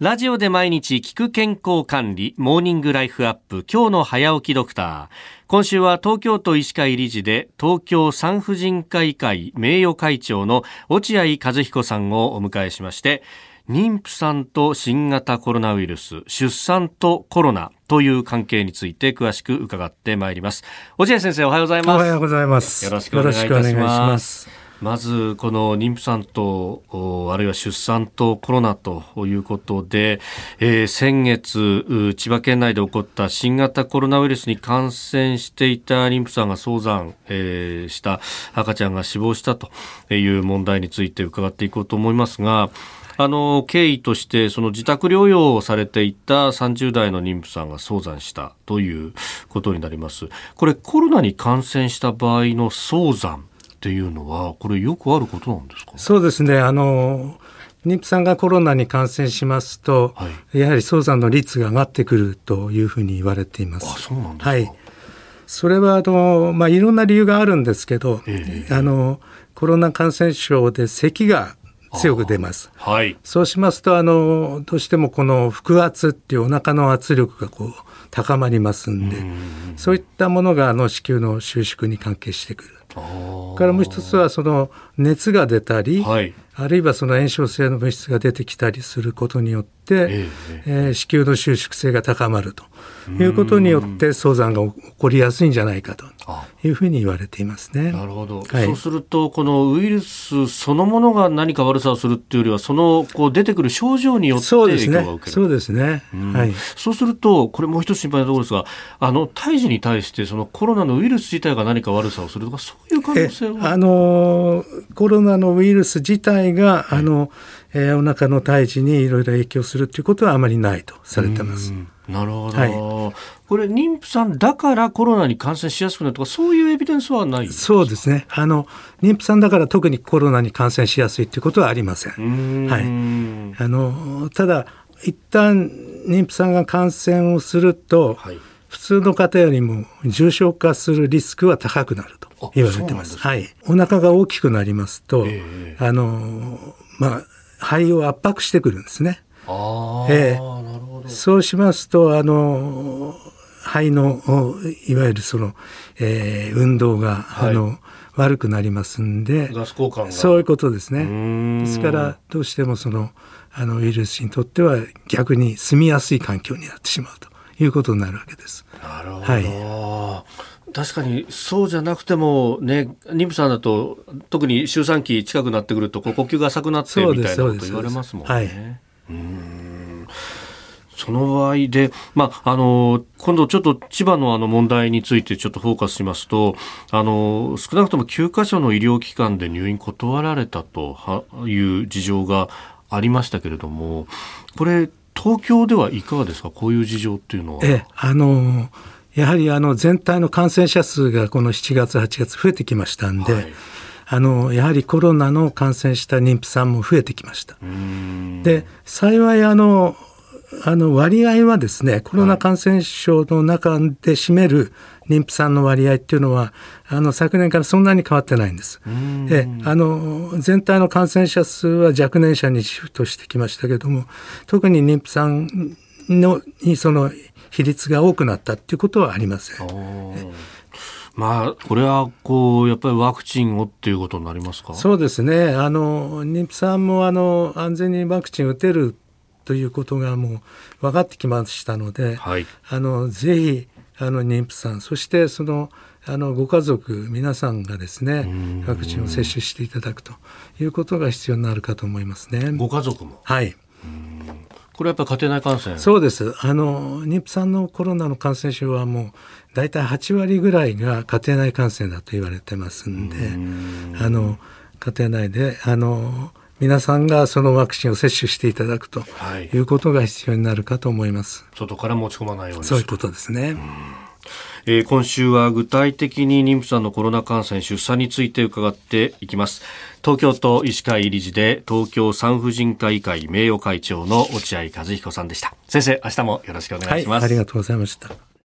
ラジオで毎日聞く健康管理、モーニングライフアップ、今日の早起きドクター。今週は東京都医師会理事で、東京産婦人科医会名誉会長の落合和彦さんをお迎えしまして、妊婦さんと新型コロナウイルス、出産とコロナという関係について詳しく伺ってまいります。落合先生おはようございます。おはようございます。よろしくお願いいたします。まずこの妊婦さんとあるいは出産とコロナということで、えー、先月千葉県内で起こった新型コロナウイルスに感染していた妊婦さんが早産、えー、した赤ちゃんが死亡したという問題について伺っていこうと思いますがあの経緯としてその自宅療養をされていた30代の妊婦さんが早産したということになります。これコロナに感染した場合の早産っていうのはこれよくあることなんですか？そうですね。あの妊婦さんがコロナに感染しますと、はい、やはり早産の率が上がってくるというふうに言われています。あそうなんですか、はい。それはあの、まあ、いろんな理由があるんですけど、えー、あのコロナ感染症で咳が強く出ます。はい、そうしますとあのどうしてもこの腹圧っていうお腹の圧力がこう高まりますんでそういったものがあの子宮の収縮に関係してくる。からもう一つはその熱が出たり、はい、あるいはその炎症性の物質が出てきたりすることによって、えー、えー、子宮の収縮性が高まるということによって早産が起こりやすいんじゃないかというふうに言われていますね。なるほど、はい、そうするとこのウイルスそのものが何か悪さをするっていうよりはそのこう出てくる症状によって影響が受ける。そうですね、はい、そうするとこれもう一つ心配なところですがあの胎児に対してそのコロナのウイルス自体が何か悪さをするとかそういう可能性は？あのコロナのウイルス自体が、あの、えー、お腹の胎児にいろいろ影響するということはあまりないとされてます。なるほど、はい、これ妊婦さんだからコロナに感染しやすくなるとかそういうエビデンスはないそうですね。あの妊婦さんだから特にコロナに感染しやすいということはありません。はい、あのただ一旦妊婦さんが感染をすると、はい、普通の方よりも重症化するリスクは高くなると。言われてます。はい。お腹が大きくなりますと、えー、あの、まあ、肺を圧迫してくるんですね。あえー、なるほど。そうしますと、あの、肺の、いわゆるその、えー、運動が、はい、あの、悪くなりますんで、ガス交換そういうことですね。ですから、どうしてもその、あの、ウイルスにとっては逆に住みやすい環境になってしまうということになるわけです。なるほど。はい。確かにそうじゃなくてもね妊婦さんだと特に周産期近くなってくると呼吸が浅くなってみたいなこと言われますもんね。はい、うんその場合で、まあ、あの、今度ちょっと千葉のあの問題についてちょっとフォーカスしますと、あの、少なくとも9カ所の医療機関で入院断られたという事情がありましたけれども、これ、東京ではいかがですか？こういう事情っていうのは。え、あの、やはりあの全体の感染者数がこの7月、8月増えてきましたんで、はい、あのやはりコロナの感染した妊婦さんも増えてきました。で幸いあのあの割合はですねコロナ感染症の中で占める妊婦さんの割合っていうのはあの昨年からそんなに変わってないんです。であの全体の感染者数は若年者にシフトしてきましたけども特に妊婦さんのにその比率が多くなったっていうことはありません。まあ、これはこうやっぱりワクチンをっていうことになりますか？そうですね。あの妊婦さんもあの安全にワクチン打てるということがもう分かってきましたので、はい、あのぜひあの妊婦さんそしてそのあのご家族皆さんがですねワクチンを接種していただくということが必要になるかと思いますね。ご家族も？はいこれやっぱり家庭内感染？そうです。あの、妊婦さんのコロナの感染症はもう、大体8割ぐらいが家庭内感染だと言われてますんで、んあの、家庭内で、あの、皆さんがそのワクチンを接種していただくということが必要になるかと思います。はい、外から持ち込まないようにそういうことですね。えー、今週は具体的に妊婦さんのコロナ感染出産について伺っていきます。東京都医師会理事で東京産婦人科医会名誉会長の落合和彦さんでした。先生明日もよろしくお願いします、はい、ありがとうございました。